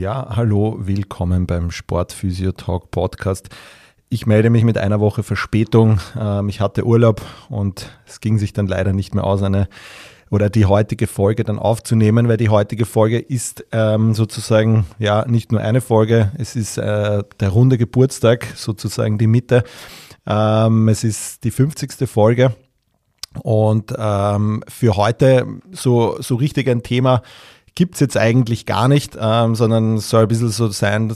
Ja, hallo, willkommen beim Sportphysio Talk Podcast. Ich melde mich mit einer Woche Verspätung. Ähm, ich hatte Urlaub und es ging sich dann leider nicht mehr aus, eine oder die heutige Folge dann aufzunehmen, weil die heutige Folge ist ähm, sozusagen ja nicht nur eine Folge, es ist äh, der runde Geburtstag, sozusagen die Mitte. Ähm, es ist die 50. Folge und ähm, für heute so, so richtig ein Thema gibt es jetzt eigentlich gar nicht, ähm, sondern soll ein bisschen so sein,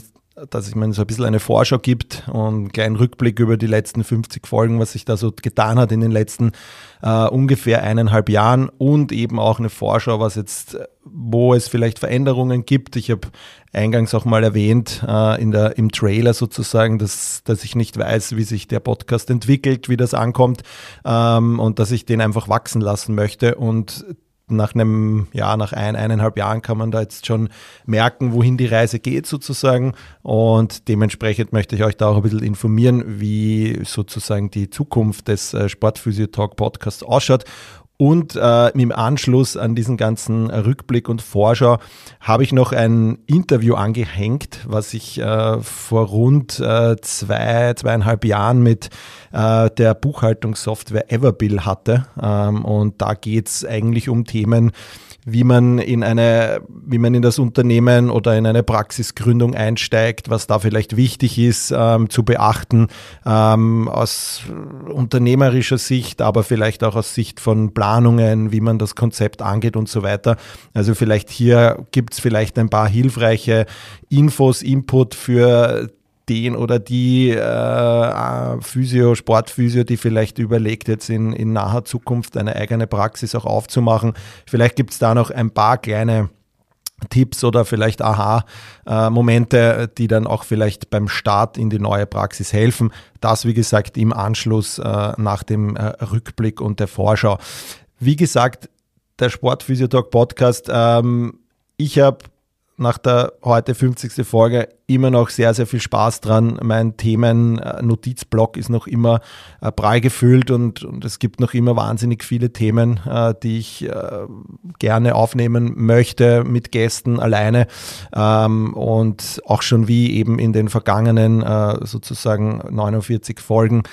dass ich mir so ein bisschen eine Vorschau gibt und einen kleinen Rückblick über die letzten 50 Folgen, was sich da so getan hat in den letzten äh, ungefähr eineinhalb Jahren und eben auch eine Vorschau, was jetzt, wo es vielleicht Veränderungen gibt. Ich habe eingangs auch mal erwähnt äh, in der, im Trailer sozusagen, dass, dass ich nicht weiß, wie sich der Podcast entwickelt, wie das ankommt ähm, und dass ich den einfach wachsen lassen möchte und nach einem, ja, nach ein, eineinhalb Jahren kann man da jetzt schon merken, wohin die Reise geht sozusagen. Und dementsprechend möchte ich euch da auch ein bisschen informieren, wie sozusagen die Zukunft des äh, Sportphysio Talk Podcasts ausschaut. Und äh, im Anschluss an diesen ganzen Rückblick und Vorschau habe ich noch ein Interview angehängt, was ich äh, vor rund äh, zwei, zweieinhalb Jahren mit äh, der Buchhaltungssoftware Everbill hatte. Ähm, und da geht es eigentlich um Themen, wie man in eine, wie man in das Unternehmen oder in eine Praxisgründung einsteigt, was da vielleicht wichtig ist ähm, zu beachten ähm, aus unternehmerischer Sicht, aber vielleicht auch aus Sicht von Planungen, wie man das Konzept angeht und so weiter. Also vielleicht hier gibt es vielleicht ein paar hilfreiche Infos, Input für den oder die äh, Physio, Sportphysio, die vielleicht überlegt, jetzt in, in naher Zukunft eine eigene Praxis auch aufzumachen. Vielleicht gibt es da noch ein paar kleine Tipps oder vielleicht Aha-Momente, die dann auch vielleicht beim Start in die neue Praxis helfen. Das, wie gesagt, im Anschluss äh, nach dem äh, Rückblick und der Vorschau. Wie gesagt, der Sportphysiotalk Podcast, ähm, ich habe nach der heute 50. Folge immer noch sehr, sehr viel Spaß dran. Mein Themen-Notizblock ist noch immer äh, prall gefüllt und, und es gibt noch immer wahnsinnig viele Themen, äh, die ich äh, gerne aufnehmen möchte mit Gästen alleine. Ähm, und auch schon wie eben in den vergangenen sozusagen 49 Folgen.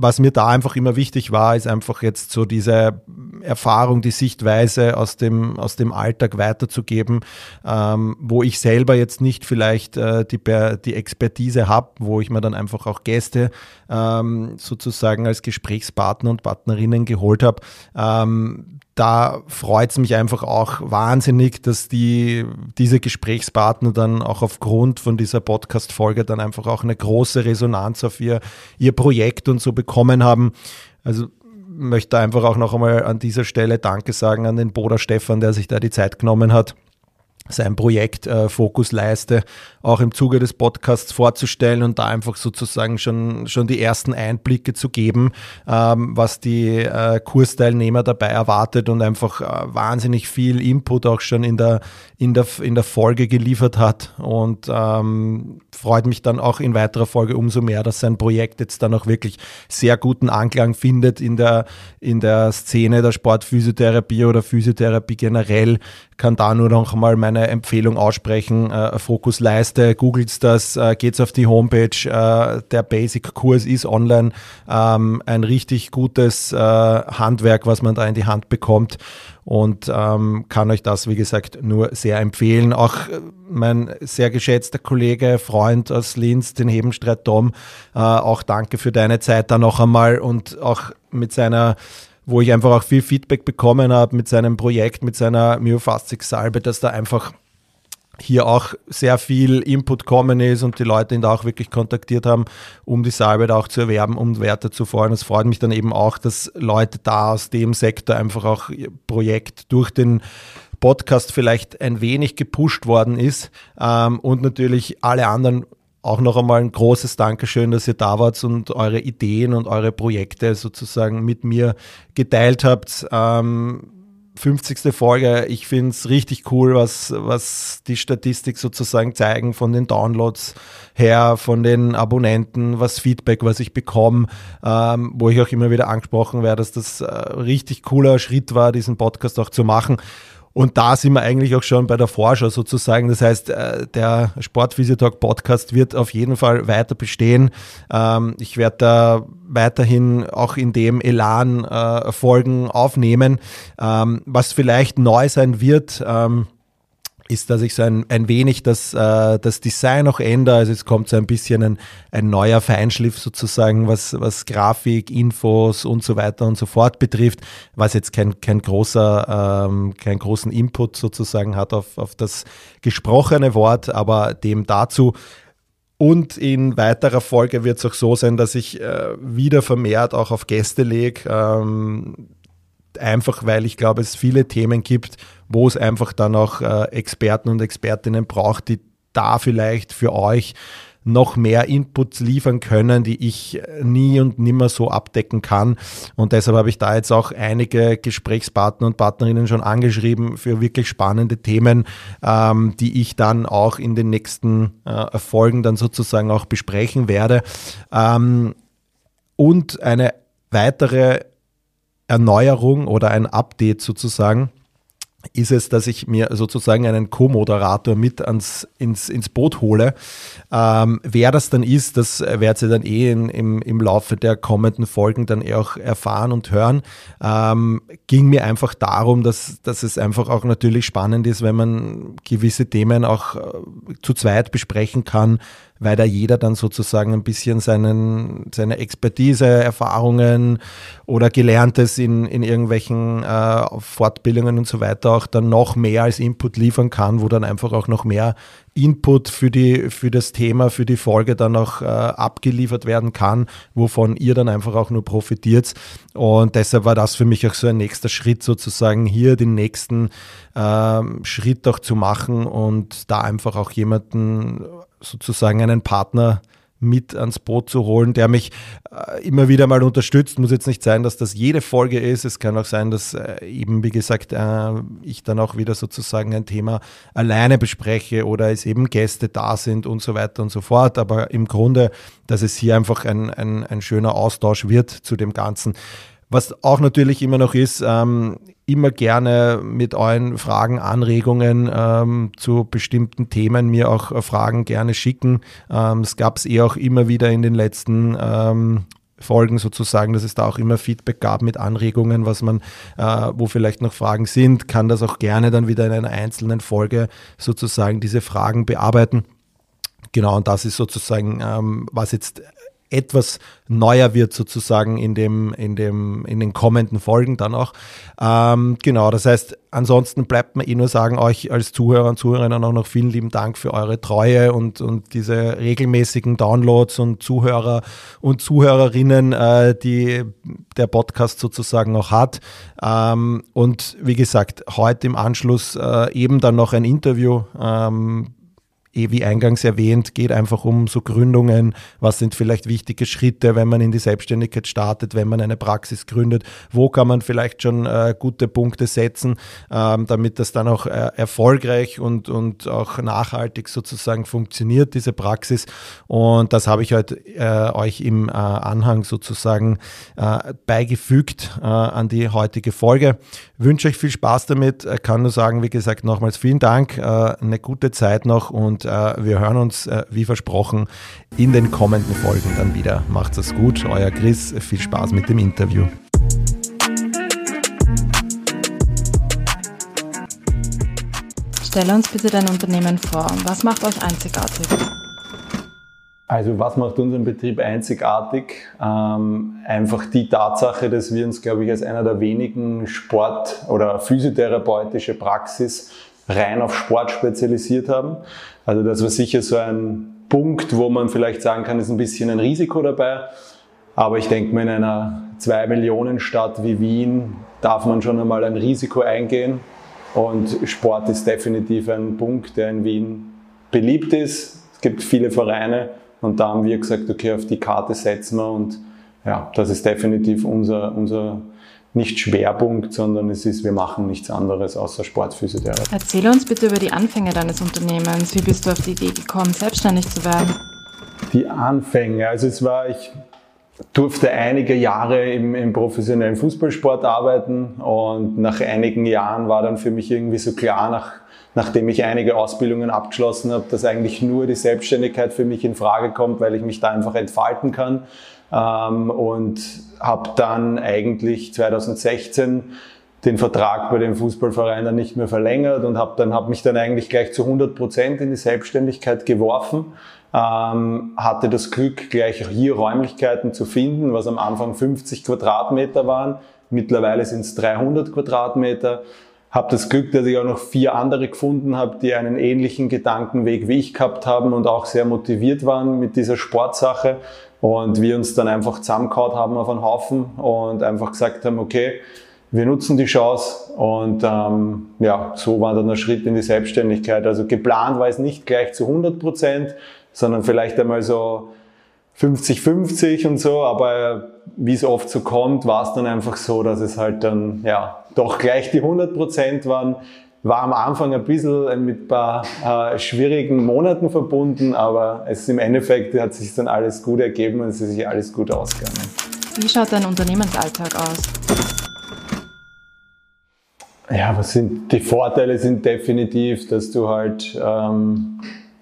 Was mir da einfach immer wichtig war, ist einfach jetzt so diese Erfahrung, die Sichtweise aus dem, aus dem Alltag weiterzugeben, ähm, wo ich selber jetzt nicht vielleicht äh, die, die Expertise habe, wo ich mir dann einfach auch Gäste ähm, sozusagen als Gesprächspartner und Partnerinnen geholt habe. Ähm, da freut es mich einfach auch wahnsinnig, dass die, diese Gesprächspartner dann auch aufgrund von dieser Podcast-Folge dann einfach auch eine große Resonanz auf ihr, ihr Projekt und so bekommen haben. Also möchte einfach auch noch einmal an dieser Stelle Danke sagen an den Boda Stefan, der sich da die Zeit genommen hat sein Projekt äh, Fokusleiste auch im Zuge des Podcasts vorzustellen und da einfach sozusagen schon, schon die ersten Einblicke zu geben, ähm, was die äh, Kursteilnehmer dabei erwartet und einfach äh, wahnsinnig viel Input auch schon in der, in der, in der Folge geliefert hat und ähm, freut mich dann auch in weiterer Folge umso mehr, dass sein Projekt jetzt dann auch wirklich sehr guten Anklang findet in der, in der Szene der Sportphysiotherapie oder Physiotherapie generell. Kann da nur noch mal meine Empfehlung aussprechen. Äh, Fokusleiste, googelt das, äh, geht's auf die Homepage. Äh, der Basic-Kurs ist online. Ähm, ein richtig gutes äh, Handwerk, was man da in die Hand bekommt und ähm, kann euch das, wie gesagt, nur sehr empfehlen. Auch äh, mein sehr geschätzter Kollege, Freund aus Linz, den Hebenstreit Tom, äh, auch danke für deine Zeit da noch einmal und auch mit seiner wo ich einfach auch viel Feedback bekommen habe mit seinem Projekt, mit seiner Myofaszic-Salbe, dass da einfach hier auch sehr viel Input kommen ist und die Leute ihn da auch wirklich kontaktiert haben, um die Salbe da auch zu erwerben, um Werte zu fordern. Es freut mich dann eben auch, dass Leute da aus dem Sektor einfach auch ihr Projekt durch den Podcast vielleicht ein wenig gepusht worden ist ähm, und natürlich alle anderen auch noch einmal ein großes Dankeschön, dass ihr da wart und eure Ideen und eure Projekte sozusagen mit mir geteilt habt. Ähm, 50. Folge. Ich finde es richtig cool, was, was die Statistik sozusagen zeigen von den Downloads her, von den Abonnenten, was Feedback, was ich bekomme, ähm, wo ich auch immer wieder angesprochen werde, dass das äh, richtig cooler Schritt war, diesen Podcast auch zu machen. Und da sind wir eigentlich auch schon bei der Vorschau sozusagen. Das heißt, äh, der Sportphysiotalk Podcast wird auf jeden Fall weiter bestehen. Ähm, ich werde da weiterhin auch in dem Elan äh, Folgen aufnehmen. Ähm, was vielleicht neu sein wird, ähm, ist, dass ich so ein, ein wenig das, äh, das Design auch ändere. Also es kommt so ein bisschen ein, ein neuer Feinschliff sozusagen, was, was Grafik, Infos und so weiter und so fort betrifft, was jetzt kein, kein großer, ähm, keinen großen Input sozusagen hat auf, auf das gesprochene Wort, aber dem dazu. Und in weiterer Folge wird es auch so sein, dass ich äh, wieder vermehrt auch auf Gäste lege. Ähm, einfach weil ich glaube, es viele Themen gibt, wo es einfach dann auch äh, Experten und Expertinnen braucht, die da vielleicht für euch noch mehr Inputs liefern können, die ich nie und nimmer so abdecken kann. Und deshalb habe ich da jetzt auch einige Gesprächspartner und Partnerinnen schon angeschrieben für wirklich spannende Themen, ähm, die ich dann auch in den nächsten äh, Folgen dann sozusagen auch besprechen werde. Ähm, und eine weitere Erneuerung oder ein Update sozusagen ist es, dass ich mir sozusagen einen Co-Moderator mit ans, ins, ins Boot hole. Ähm, wer das dann ist, das werdet ihr dann eh in, im, im Laufe der kommenden Folgen dann eh auch erfahren und hören. Ähm, ging mir einfach darum, dass, dass es einfach auch natürlich spannend ist, wenn man gewisse Themen auch äh, zu zweit besprechen kann, weil da jeder dann sozusagen ein bisschen seinen, seine Expertise, Erfahrungen oder Gelerntes in, in irgendwelchen äh, Fortbildungen und so weiter auch dann noch mehr als Input liefern kann, wo dann einfach auch noch mehr Input für, die, für das Thema, für die Folge dann auch äh, abgeliefert werden kann, wovon ihr dann einfach auch nur profitiert. Und deshalb war das für mich auch so ein nächster Schritt, sozusagen hier den nächsten äh, Schritt auch zu machen und da einfach auch jemanden sozusagen einen Partner mit ans Boot zu holen, der mich äh, immer wieder mal unterstützt. Muss jetzt nicht sein, dass das jede Folge ist. Es kann auch sein, dass äh, eben, wie gesagt, äh, ich dann auch wieder sozusagen ein Thema alleine bespreche oder es eben Gäste da sind und so weiter und so fort. Aber im Grunde, dass es hier einfach ein, ein, ein schöner Austausch wird zu dem Ganzen. Was auch natürlich immer noch ist, ähm, immer gerne mit euren Fragen, Anregungen ähm, zu bestimmten Themen mir auch äh, Fragen gerne schicken. Ähm, es gab es eh auch immer wieder in den letzten ähm, Folgen sozusagen, dass es da auch immer Feedback gab mit Anregungen, was man, äh, wo vielleicht noch Fragen sind, kann das auch gerne dann wieder in einer einzelnen Folge sozusagen diese Fragen bearbeiten. Genau, und das ist sozusagen, ähm, was jetzt etwas neuer wird sozusagen in dem, in dem, in den kommenden Folgen dann auch. Ähm, genau, das heißt, ansonsten bleibt mir eh nur sagen, euch als Zuhörer und Zuhörerinnen auch noch vielen lieben Dank für eure Treue und, und diese regelmäßigen Downloads und Zuhörer und Zuhörerinnen, äh, die der Podcast sozusagen auch hat. Ähm, und wie gesagt, heute im Anschluss äh, eben dann noch ein Interview. Ähm, wie eingangs erwähnt, geht einfach um so Gründungen, was sind vielleicht wichtige Schritte, wenn man in die Selbstständigkeit startet, wenn man eine Praxis gründet, wo kann man vielleicht schon äh, gute Punkte setzen, ähm, damit das dann auch äh, erfolgreich und, und auch nachhaltig sozusagen funktioniert, diese Praxis. Und das habe ich heute äh, euch im äh, Anhang sozusagen äh, beigefügt äh, an die heutige Folge. Wünsche euch viel Spaß damit, kann nur sagen, wie gesagt, nochmals vielen Dank, eine gute Zeit noch und wir hören uns, äh, wie versprochen, in den kommenden Folgen dann wieder. Macht's es gut, euer Chris, viel Spaß mit dem Interview. Stelle uns bitte dein Unternehmen vor. Was macht euch einzigartig? Also was macht unseren Betrieb einzigartig? Ähm, einfach die Tatsache, dass wir uns, glaube ich, als einer der wenigen Sport- oder physiotherapeutische Praxis rein auf Sport spezialisiert haben. Also das war sicher so ein Punkt, wo man vielleicht sagen kann, ist ein bisschen ein Risiko dabei. Aber ich denke mal, in einer 2 Millionen Stadt wie Wien darf man schon einmal ein Risiko eingehen. Und Sport ist definitiv ein Punkt, der in Wien beliebt ist. Es gibt viele Vereine und da haben wir gesagt, okay, auf die Karte setzen wir und ja, das ist definitiv unser, unser nicht Schwerpunkt, sondern es ist, wir machen nichts anderes außer Sportphysiotherapie. Erzähle uns bitte über die Anfänge deines Unternehmens. Wie bist du auf die Idee gekommen, selbstständig zu werden? Die Anfänge, also es war, ich durfte einige Jahre im, im professionellen Fußballsport arbeiten und nach einigen Jahren war dann für mich irgendwie so klar, nach, nachdem ich einige Ausbildungen abgeschlossen habe, dass eigentlich nur die Selbstständigkeit für mich in Frage kommt, weil ich mich da einfach entfalten kann. Ähm, und habe dann eigentlich 2016 den Vertrag bei dem Fußballverein dann nicht mehr verlängert und habe dann hab mich dann eigentlich gleich zu 100 Prozent in die Selbstständigkeit geworfen. Ähm, hatte das Glück, gleich hier Räumlichkeiten zu finden, was am Anfang 50 Quadratmeter waren. Mittlerweile sind es 300 Quadratmeter. Habe das Glück, dass ich auch noch vier andere gefunden habe, die einen ähnlichen Gedankenweg wie ich gehabt haben und auch sehr motiviert waren mit dieser Sportsache. Und wir uns dann einfach zusammengehauen haben auf einen Haufen und einfach gesagt haben, okay, wir nutzen die Chance und ähm, ja, so war dann der Schritt in die Selbstständigkeit. Also geplant war es nicht gleich zu 100 Prozent, sondern vielleicht einmal so 50-50 und so, aber wie es oft so kommt, war es dann einfach so, dass es halt dann ja doch gleich die 100 Prozent waren. War am Anfang ein bisschen mit ein paar äh, schwierigen Monaten verbunden, aber es im Endeffekt hat sich dann alles gut ergeben und es ist sich alles gut ausgegangen. Wie schaut dein Unternehmensalltag aus? Ja, was sind die Vorteile sind definitiv, dass du halt, ähm,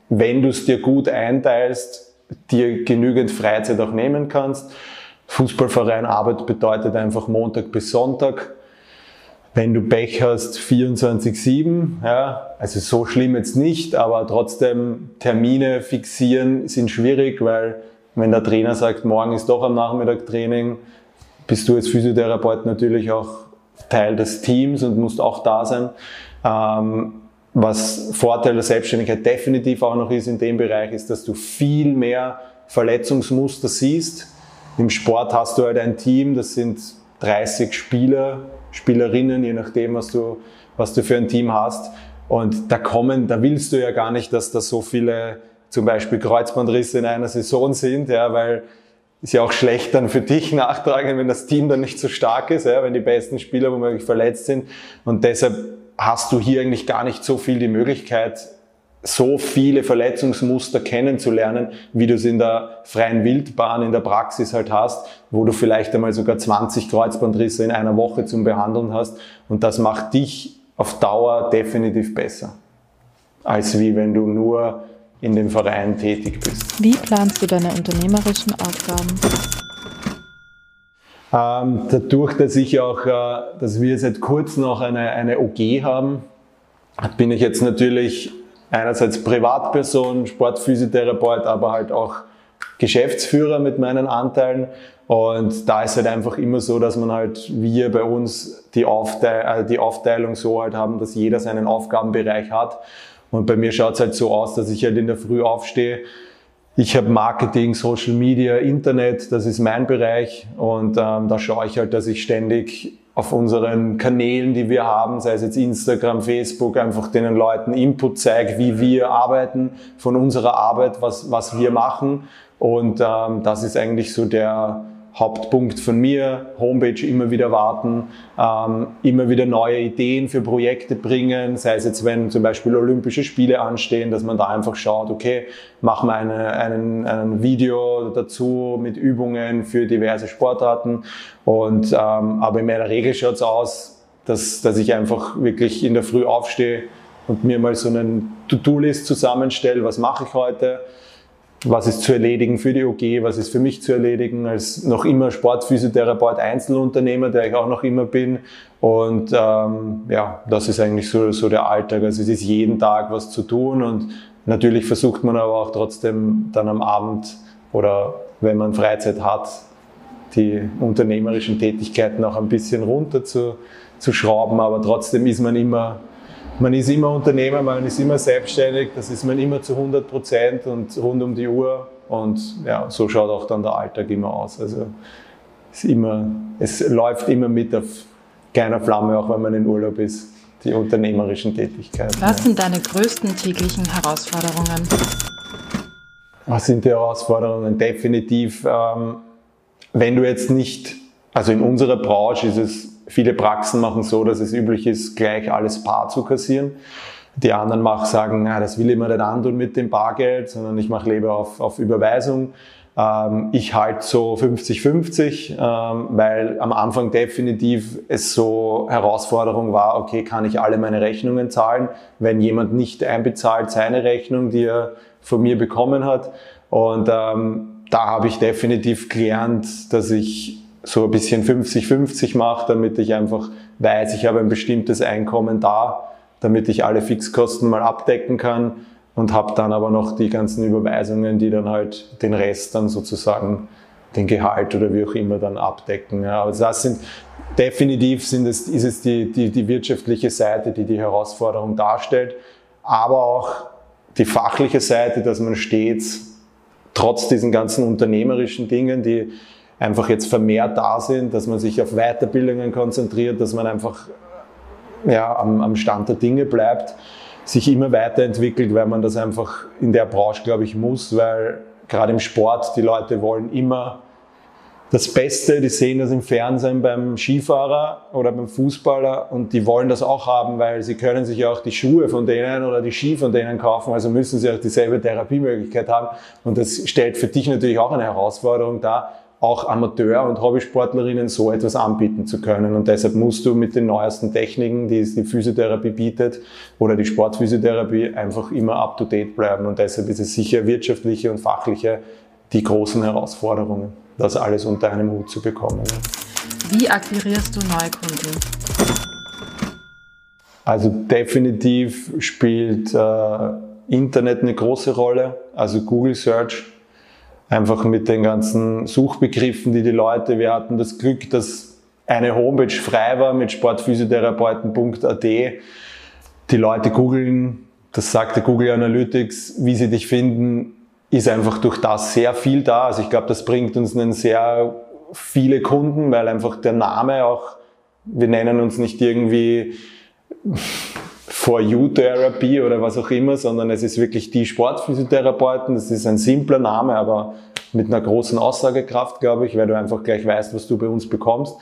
wenn du es dir gut einteilst, dir genügend Freizeit auch nehmen kannst. Fußballverein Arbeit bedeutet einfach Montag bis Sonntag wenn du Pech hast, 24-7, ja, also so schlimm jetzt nicht, aber trotzdem Termine fixieren sind schwierig, weil wenn der Trainer sagt, morgen ist doch am Nachmittag Training, bist du als Physiotherapeut natürlich auch Teil des Teams und musst auch da sein. Ähm, was Vorteil der Selbstständigkeit definitiv auch noch ist in dem Bereich, ist, dass du viel mehr Verletzungsmuster siehst. Im Sport hast du halt ein Team, das sind 30 Spieler, Spielerinnen, je nachdem, was du, was du für ein Team hast. Und da kommen, da willst du ja gar nicht, dass da so viele zum Beispiel Kreuzbandrisse in einer Saison sind, ja, weil ist ja auch schlecht dann für dich nachtragen, wenn das Team dann nicht so stark ist, ja, wenn die besten Spieler womöglich verletzt sind. Und deshalb hast du hier eigentlich gar nicht so viel die Möglichkeit, so viele Verletzungsmuster kennenzulernen, wie du es in der freien Wildbahn in der Praxis halt hast, wo du vielleicht einmal sogar 20 Kreuzbandrisse in einer Woche zum Behandeln hast. Und das macht dich auf Dauer definitiv besser, als wie wenn du nur in dem Verein tätig bist. Wie planst du deine unternehmerischen Aufgaben? Ähm, dadurch, dass ich auch, äh, dass wir seit kurzem noch eine, eine OG haben, bin ich jetzt natürlich einerseits Privatperson, Sportphysiotherapeut, aber halt auch Geschäftsführer mit meinen Anteilen. Und da ist halt einfach immer so, dass man halt, wir bei uns die, Aufteil, äh, die Aufteilung so halt haben, dass jeder seinen Aufgabenbereich hat. Und bei mir schaut es halt so aus, dass ich halt in der Früh aufstehe. Ich habe Marketing, Social Media, Internet, das ist mein Bereich. Und ähm, da schaue ich halt, dass ich ständig auf unseren Kanälen, die wir haben, sei es jetzt Instagram, Facebook, einfach den Leuten Input zeige, wie wir arbeiten, von unserer Arbeit, was, was wir machen. Und ähm, das ist eigentlich so der, Hauptpunkt von mir, Homepage immer wieder warten, ähm, immer wieder neue Ideen für Projekte bringen, sei es jetzt, wenn zum Beispiel Olympische Spiele anstehen, dass man da einfach schaut, okay, machen wir eine, einen, ein Video dazu mit Übungen für diverse Sportarten. Und, ähm, aber in meiner Regel schaut es aus, dass, dass ich einfach wirklich in der Früh aufstehe und mir mal so einen To-Do-List zusammenstelle, was mache ich heute, was ist zu erledigen für die OG, was ist für mich zu erledigen, als noch immer Sportphysiotherapeut, Einzelunternehmer, der ich auch noch immer bin. Und ähm, ja, das ist eigentlich so, so der Alltag. Also es ist jeden Tag was zu tun und natürlich versucht man aber auch trotzdem dann am Abend oder wenn man Freizeit hat, die unternehmerischen Tätigkeiten auch ein bisschen runter zu, zu schrauben, aber trotzdem ist man immer man ist immer Unternehmer, man ist immer selbstständig, das ist man immer zu 100 Prozent und rund um die Uhr. Und ja, so schaut auch dann der Alltag immer aus. Also es, immer, es läuft immer mit auf keiner Flamme, auch wenn man in Urlaub ist, die unternehmerischen Tätigkeiten. Was sind deine größten täglichen Herausforderungen? was sind die Herausforderungen? Definitiv, ähm, wenn du jetzt nicht, also in unserer Branche ist es, viele Praxen machen so, dass es üblich ist, gleich alles bar zu kassieren. Die anderen machen, sagen, na, das will ich mir nicht antun mit dem Bargeld, sondern ich mache lieber auf, auf Überweisung. Ähm, ich halte so 50-50, ähm, weil am Anfang definitiv es so Herausforderung war, okay, kann ich alle meine Rechnungen zahlen, wenn jemand nicht einbezahlt seine Rechnung, die er von mir bekommen hat. Und ähm, da habe ich definitiv gelernt, dass ich so ein bisschen 50-50 mache, damit ich einfach weiß, ich habe ein bestimmtes Einkommen da damit ich alle Fixkosten mal abdecken kann und habe dann aber noch die ganzen Überweisungen, die dann halt den Rest dann sozusagen den Gehalt oder wie auch immer dann abdecken. Ja, also das sind definitiv sind es, ist es die, die, die wirtschaftliche Seite, die die Herausforderung darstellt, aber auch die fachliche Seite, dass man stets trotz diesen ganzen unternehmerischen Dingen, die einfach jetzt vermehrt da sind, dass man sich auf Weiterbildungen konzentriert, dass man einfach ja, am, am Stand der Dinge bleibt, sich immer weiterentwickelt, weil man das einfach in der Branche, glaube ich, muss, weil gerade im Sport die Leute wollen immer das Beste, die sehen das im Fernsehen beim Skifahrer oder beim Fußballer und die wollen das auch haben, weil sie können sich auch die Schuhe von denen oder die Ski von denen kaufen, also müssen sie auch dieselbe Therapiemöglichkeit haben. Und das stellt für dich natürlich auch eine Herausforderung dar, auch Amateur- und Hobbysportlerinnen so etwas anbieten zu können. Und deshalb musst du mit den neuesten Techniken, die die Physiotherapie bietet oder die Sportphysiotherapie, einfach immer up-to-date bleiben. Und deshalb ist es sicher wirtschaftliche und fachliche die großen Herausforderungen, das alles unter einem Hut zu bekommen. Wie akquirierst du neue Kunden? Also definitiv spielt äh, Internet eine große Rolle, also Google Search einfach mit den ganzen Suchbegriffen, die die Leute, wir hatten das Glück, dass eine Homepage frei war mit sportphysiotherapeuten.at. Die Leute googeln, das sagte Google Analytics, wie sie dich finden, ist einfach durch das sehr viel da. Also ich glaube, das bringt uns einen sehr viele Kunden, weil einfach der Name auch, wir nennen uns nicht irgendwie For You Therapy oder was auch immer, sondern es ist wirklich die Sportphysiotherapeuten. Das ist ein simpler Name, aber mit einer großen Aussagekraft, glaube ich, weil du einfach gleich weißt, was du bei uns bekommst.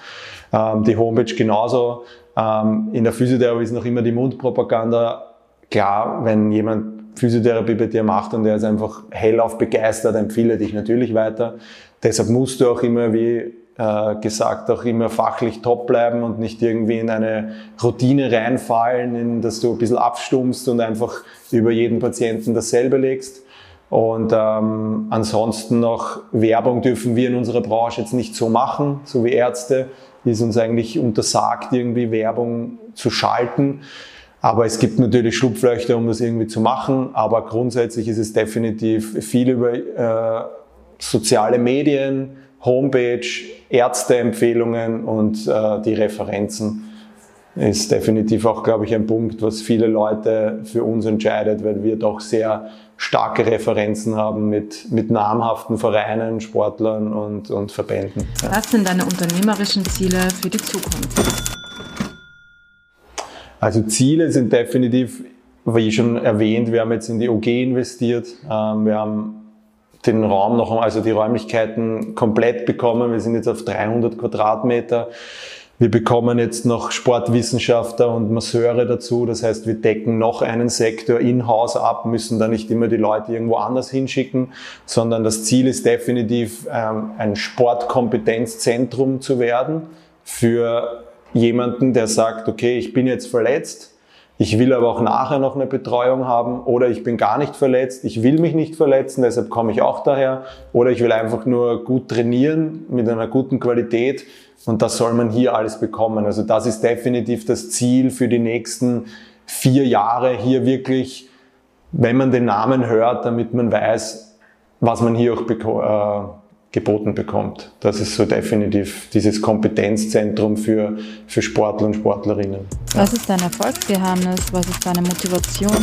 Ähm, die Homepage genauso. Ähm, in der Physiotherapie ist noch immer die Mundpropaganda. Klar, wenn jemand Physiotherapie bei dir macht und der ist einfach hellauf begeistert, empfehle dich natürlich weiter. Deshalb musst du auch immer wie äh, gesagt, auch immer fachlich top bleiben und nicht irgendwie in eine Routine reinfallen, in dass du ein bisschen abstummst und einfach über jeden Patienten dasselbe legst. Und ähm, ansonsten noch Werbung dürfen wir in unserer Branche jetzt nicht so machen, so wie Ärzte, ist uns eigentlich untersagt, irgendwie Werbung zu schalten. Aber es gibt natürlich Schlupflöcher, um das irgendwie zu machen. Aber grundsätzlich ist es definitiv viel über äh, soziale Medien, Homepage, Ärzteempfehlungen und äh, die Referenzen ist definitiv auch, glaube ich, ein Punkt, was viele Leute für uns entscheidet, weil wir doch sehr starke Referenzen haben mit, mit namhaften Vereinen, Sportlern und, und Verbänden. Ja. Was sind deine unternehmerischen Ziele für die Zukunft? Also Ziele sind definitiv, wie schon erwähnt, wir haben jetzt in die OG investiert. Ähm, wir haben den Raum noch, also die Räumlichkeiten komplett bekommen. Wir sind jetzt auf 300 Quadratmeter. Wir bekommen jetzt noch Sportwissenschaftler und Masseure dazu. Das heißt, wir decken noch einen Sektor in-house ab, müssen da nicht immer die Leute irgendwo anders hinschicken, sondern das Ziel ist definitiv, ähm, ein Sportkompetenzzentrum zu werden für jemanden, der sagt, okay, ich bin jetzt verletzt, ich will aber auch nachher noch eine Betreuung haben oder ich bin gar nicht verletzt, ich will mich nicht verletzen, deshalb komme ich auch daher oder ich will einfach nur gut trainieren mit einer guten Qualität und das soll man hier alles bekommen. Also das ist definitiv das Ziel für die nächsten vier Jahre hier wirklich, wenn man den Namen hört, damit man weiß, was man hier auch äh, geboten bekommt. Das ist so definitiv dieses Kompetenzzentrum für, für Sportler und Sportlerinnen. Was ist dein Erfolgsgeheimnis? Was ist deine Motivation?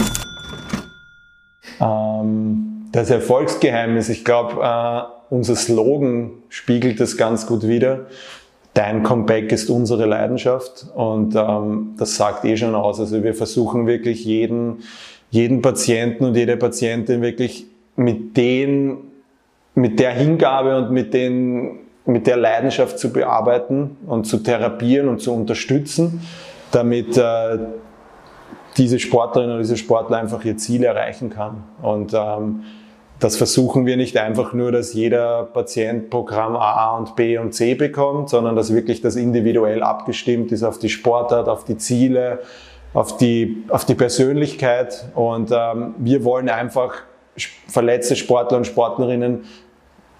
Ähm, das Erfolgsgeheimnis, ich glaube, äh, unser Slogan spiegelt das ganz gut wider. Dein Comeback ist unsere Leidenschaft und ähm, das sagt eh schon aus. Also wir versuchen wirklich jeden, jeden Patienten und jede Patientin wirklich mit den, mit der Hingabe und mit den, mit der Leidenschaft zu bearbeiten und zu therapieren und zu unterstützen, damit äh, diese Sportlerin oder diese Sportler einfach ihr Ziel erreichen kann. Und ähm, das versuchen wir nicht einfach nur, dass jeder Patient Programm A und B und C bekommt, sondern dass wirklich das individuell abgestimmt ist auf die Sportart, auf die Ziele, auf die, auf die Persönlichkeit. Und ähm, wir wollen einfach verletzte Sportler und Sportlerinnen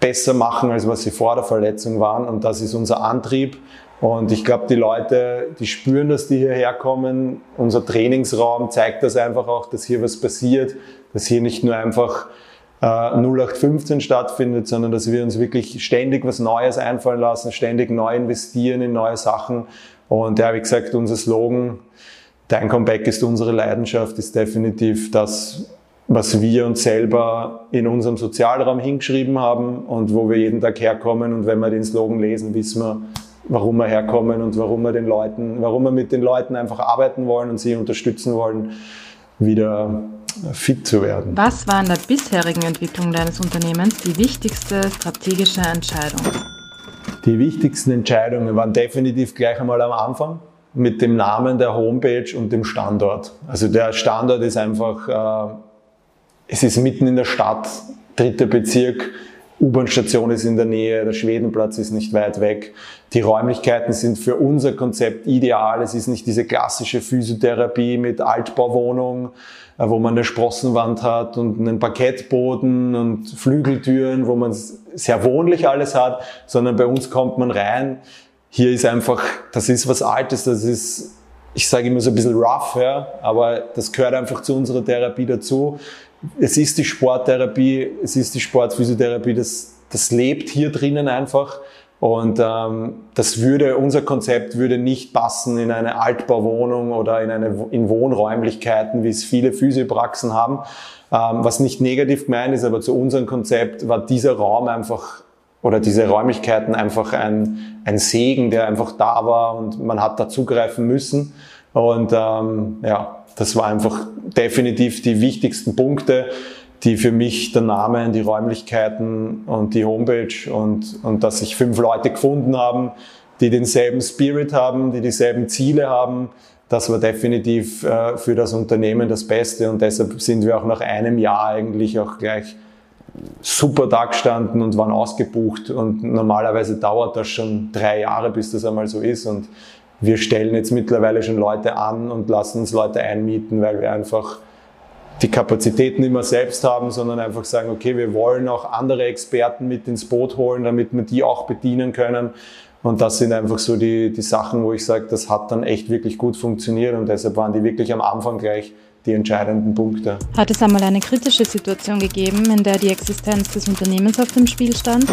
besser machen, als was sie vor der Verletzung waren. Und das ist unser Antrieb. Und ich glaube, die Leute, die spüren, dass die hierher kommen. Unser Trainingsraum zeigt das einfach auch, dass hier was passiert, dass hier nicht nur einfach äh, 0815 stattfindet, sondern dass wir uns wirklich ständig was Neues einfallen lassen, ständig neu investieren in neue Sachen. Und ja, wie gesagt, unser Slogan, Dein Comeback ist unsere Leidenschaft, ist definitiv das, was wir uns selber in unserem Sozialraum hingeschrieben haben und wo wir jeden Tag herkommen. Und wenn wir den Slogan lesen, wissen wir, warum wir herkommen und warum wir den Leuten, warum wir mit den Leuten einfach arbeiten wollen und sie unterstützen wollen, wieder fit zu werden. Was war in der bisherigen Entwicklung deines Unternehmens die wichtigste strategische Entscheidung? Die wichtigsten Entscheidungen waren definitiv gleich einmal am Anfang mit dem Namen der Homepage und dem Standort. Also der Standort ist einfach, äh, es ist mitten in der Stadt, dritter Bezirk, U-Bahn-Station ist in der Nähe, der Schwedenplatz ist nicht weit weg. Die Räumlichkeiten sind für unser Konzept ideal. Es ist nicht diese klassische Physiotherapie mit Altbauwohnung, äh, wo man eine Sprossenwand hat und einen Parkettboden und Flügeltüren, wo man sehr wohnlich alles hat, sondern bei uns kommt man rein. Hier ist einfach, das ist was Altes, das ist, ich sage immer so ein bisschen rough, ja, aber das gehört einfach zu unserer Therapie dazu es ist die Sporttherapie, es ist die Sportphysiotherapie, das, das lebt hier drinnen einfach. Und ähm, das würde, unser Konzept würde nicht passen in eine Altbauwohnung oder in, eine, in Wohnräumlichkeiten, wie es viele Physiopraxen haben. Ähm, was nicht negativ gemeint ist, aber zu unserem Konzept war dieser Raum einfach oder diese Räumlichkeiten einfach ein, ein Segen, der einfach da war und man hat da zugreifen müssen. Und ähm, ja, das war einfach definitiv die wichtigsten Punkte, die für mich der Name, die Räumlichkeiten und die Homepage und, und dass sich fünf Leute gefunden haben, die denselben Spirit haben, die dieselben Ziele haben, das war definitiv äh, für das Unternehmen das Beste und deshalb sind wir auch nach einem Jahr eigentlich auch gleich super da gestanden und waren ausgebucht und normalerweise dauert das schon drei Jahre, bis das einmal so ist und wir stellen jetzt mittlerweile schon Leute an und lassen uns Leute einmieten, weil wir einfach die Kapazitäten mehr selbst haben, sondern einfach sagen, okay, wir wollen auch andere Experten mit ins Boot holen, damit wir die auch bedienen können. Und das sind einfach so die, die Sachen, wo ich sage, das hat dann echt wirklich gut funktioniert und deshalb waren die wirklich am Anfang gleich die entscheidenden Punkte. Hat es einmal eine kritische Situation gegeben, in der die Existenz des Unternehmens auf dem Spiel stand?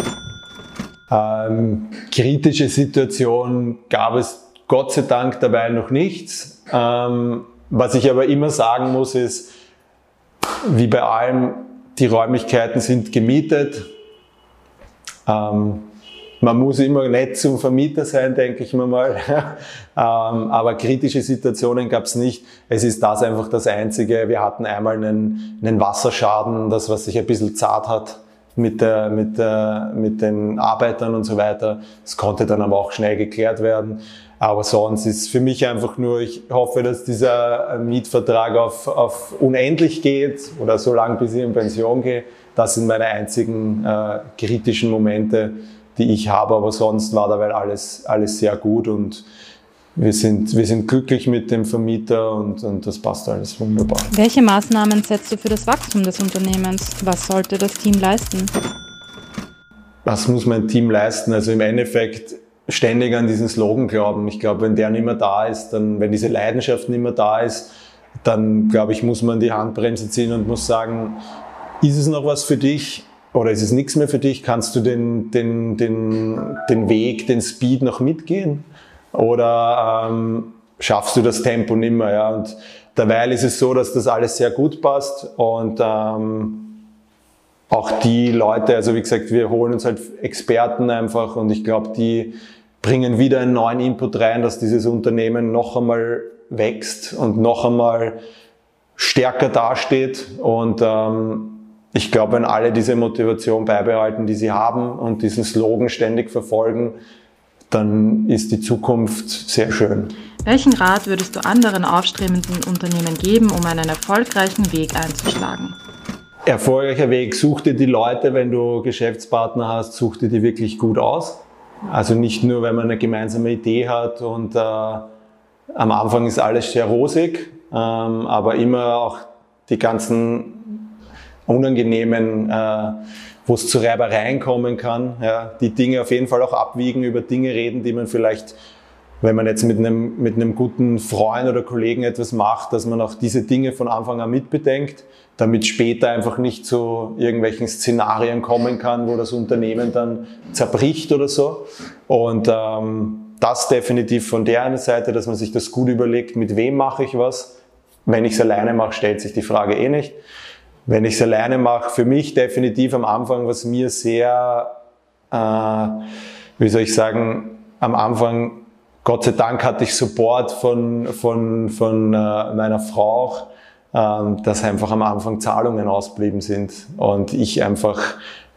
Ähm, kritische Situation gab es Gott sei Dank dabei noch nichts. Ähm, was ich aber immer sagen muss, ist, wie bei allem, die Räumlichkeiten sind gemietet. Ähm, man muss immer nett zum Vermieter sein, denke ich mir mal. ähm, aber kritische Situationen gab es nicht. Es ist das einfach das Einzige. Wir hatten einmal einen, einen Wasserschaden, das was sich ein bisschen zart hat mit, der, mit, der, mit den Arbeitern und so weiter. Das konnte dann aber auch schnell geklärt werden. Aber sonst ist für mich einfach nur, ich hoffe, dass dieser Mietvertrag auf, auf unendlich geht oder so lange, bis ich in Pension gehe. Das sind meine einzigen äh, kritischen Momente, die ich habe. Aber sonst war dabei alles, alles sehr gut und wir sind, wir sind glücklich mit dem Vermieter und, und das passt alles wunderbar. Welche Maßnahmen setzt du für das Wachstum des Unternehmens? Was sollte das Team leisten? Was muss mein Team leisten? Also im Endeffekt ständig an diesen Slogan glauben. Ich glaube, wenn der nicht mehr da ist, dann, wenn diese Leidenschaft nicht mehr da ist, dann glaube ich, muss man die Handbremse ziehen und muss sagen, ist es noch was für dich oder ist es nichts mehr für dich? Kannst du den, den, den, den Weg, den Speed noch mitgehen? Oder ähm, schaffst du das Tempo nicht mehr? Ja? Und derweil ist es so, dass das alles sehr gut passt und ähm, auch die Leute, also wie gesagt, wir holen uns halt Experten einfach und ich glaube, die bringen wieder einen neuen Input rein, dass dieses Unternehmen noch einmal wächst und noch einmal stärker dasteht. Und ähm, ich glaube, wenn alle diese Motivation beibehalten, die sie haben und diesen Slogan ständig verfolgen, dann ist die Zukunft sehr schön. Welchen Rat würdest du anderen aufstrebenden Unternehmen geben, um einen erfolgreichen Weg einzuschlagen? Erfolgreicher Weg, such dir die Leute, wenn du Geschäftspartner hast, such dir die wirklich gut aus. Also nicht nur, wenn man eine gemeinsame Idee hat und äh, am Anfang ist alles sehr rosig, ähm, aber immer auch die ganzen unangenehmen, äh, wo es zu Reibereien kommen kann, ja, die Dinge auf jeden Fall auch abwiegen, über Dinge reden, die man vielleicht wenn man jetzt mit einem, mit einem guten Freund oder Kollegen etwas macht, dass man auch diese Dinge von Anfang an mitbedenkt, damit später einfach nicht zu irgendwelchen Szenarien kommen kann, wo das Unternehmen dann zerbricht oder so. Und ähm, das definitiv von der einen Seite, dass man sich das gut überlegt, mit wem mache ich was. Wenn ich es alleine mache, stellt sich die Frage eh nicht. Wenn ich es alleine mache, für mich definitiv am Anfang, was mir sehr, äh, wie soll ich sagen, am Anfang Gott sei Dank hatte ich Support von, von, von äh, meiner Frau auch, dass einfach am Anfang Zahlungen ausblieben sind und ich einfach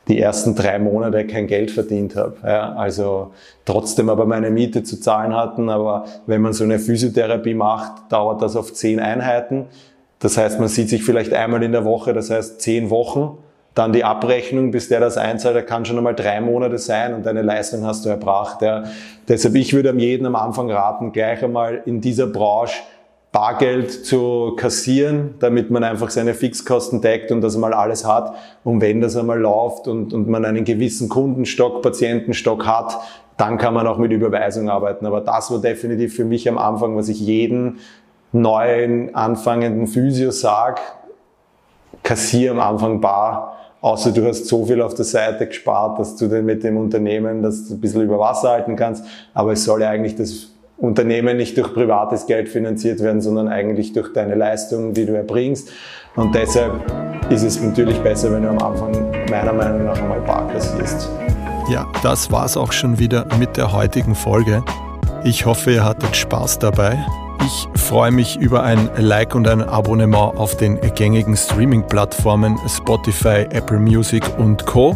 die ersten drei Monate kein Geld verdient habe. Ja, also trotzdem aber meine Miete zu zahlen hatten. Aber wenn man so eine Physiotherapie macht, dauert das auf zehn Einheiten. Das heißt, man sieht sich vielleicht einmal in der Woche, das heißt zehn Wochen. Dann die Abrechnung, bis der das einzahlt, der kann schon einmal drei Monate sein und deine Leistung hast du erbracht. Ja. Deshalb, ich würde jedem am Anfang raten, gleich einmal in dieser Branche Bargeld zu kassieren, damit man einfach seine Fixkosten deckt und das mal alles hat. Und wenn das einmal läuft und, und man einen gewissen Kundenstock, Patientenstock hat, dann kann man auch mit Überweisung arbeiten. Aber das war definitiv für mich am Anfang, was ich jeden neuen anfangenden Physio sage, kassier am Anfang bar Außer du hast so viel auf der Seite gespart, dass du dann mit dem Unternehmen das ein bisschen über Wasser halten kannst. Aber es soll ja eigentlich das Unternehmen nicht durch privates Geld finanziert werden, sondern eigentlich durch deine Leistungen, die du erbringst. Und deshalb ist es natürlich besser, wenn du am Anfang meiner Meinung nach einmal bar kassierst. Ja, das war's auch schon wieder mit der heutigen Folge. Ich hoffe, ihr hattet Spaß dabei. Ich freue mich über ein Like und ein Abonnement auf den gängigen Streaming-Plattformen Spotify, Apple Music und Co.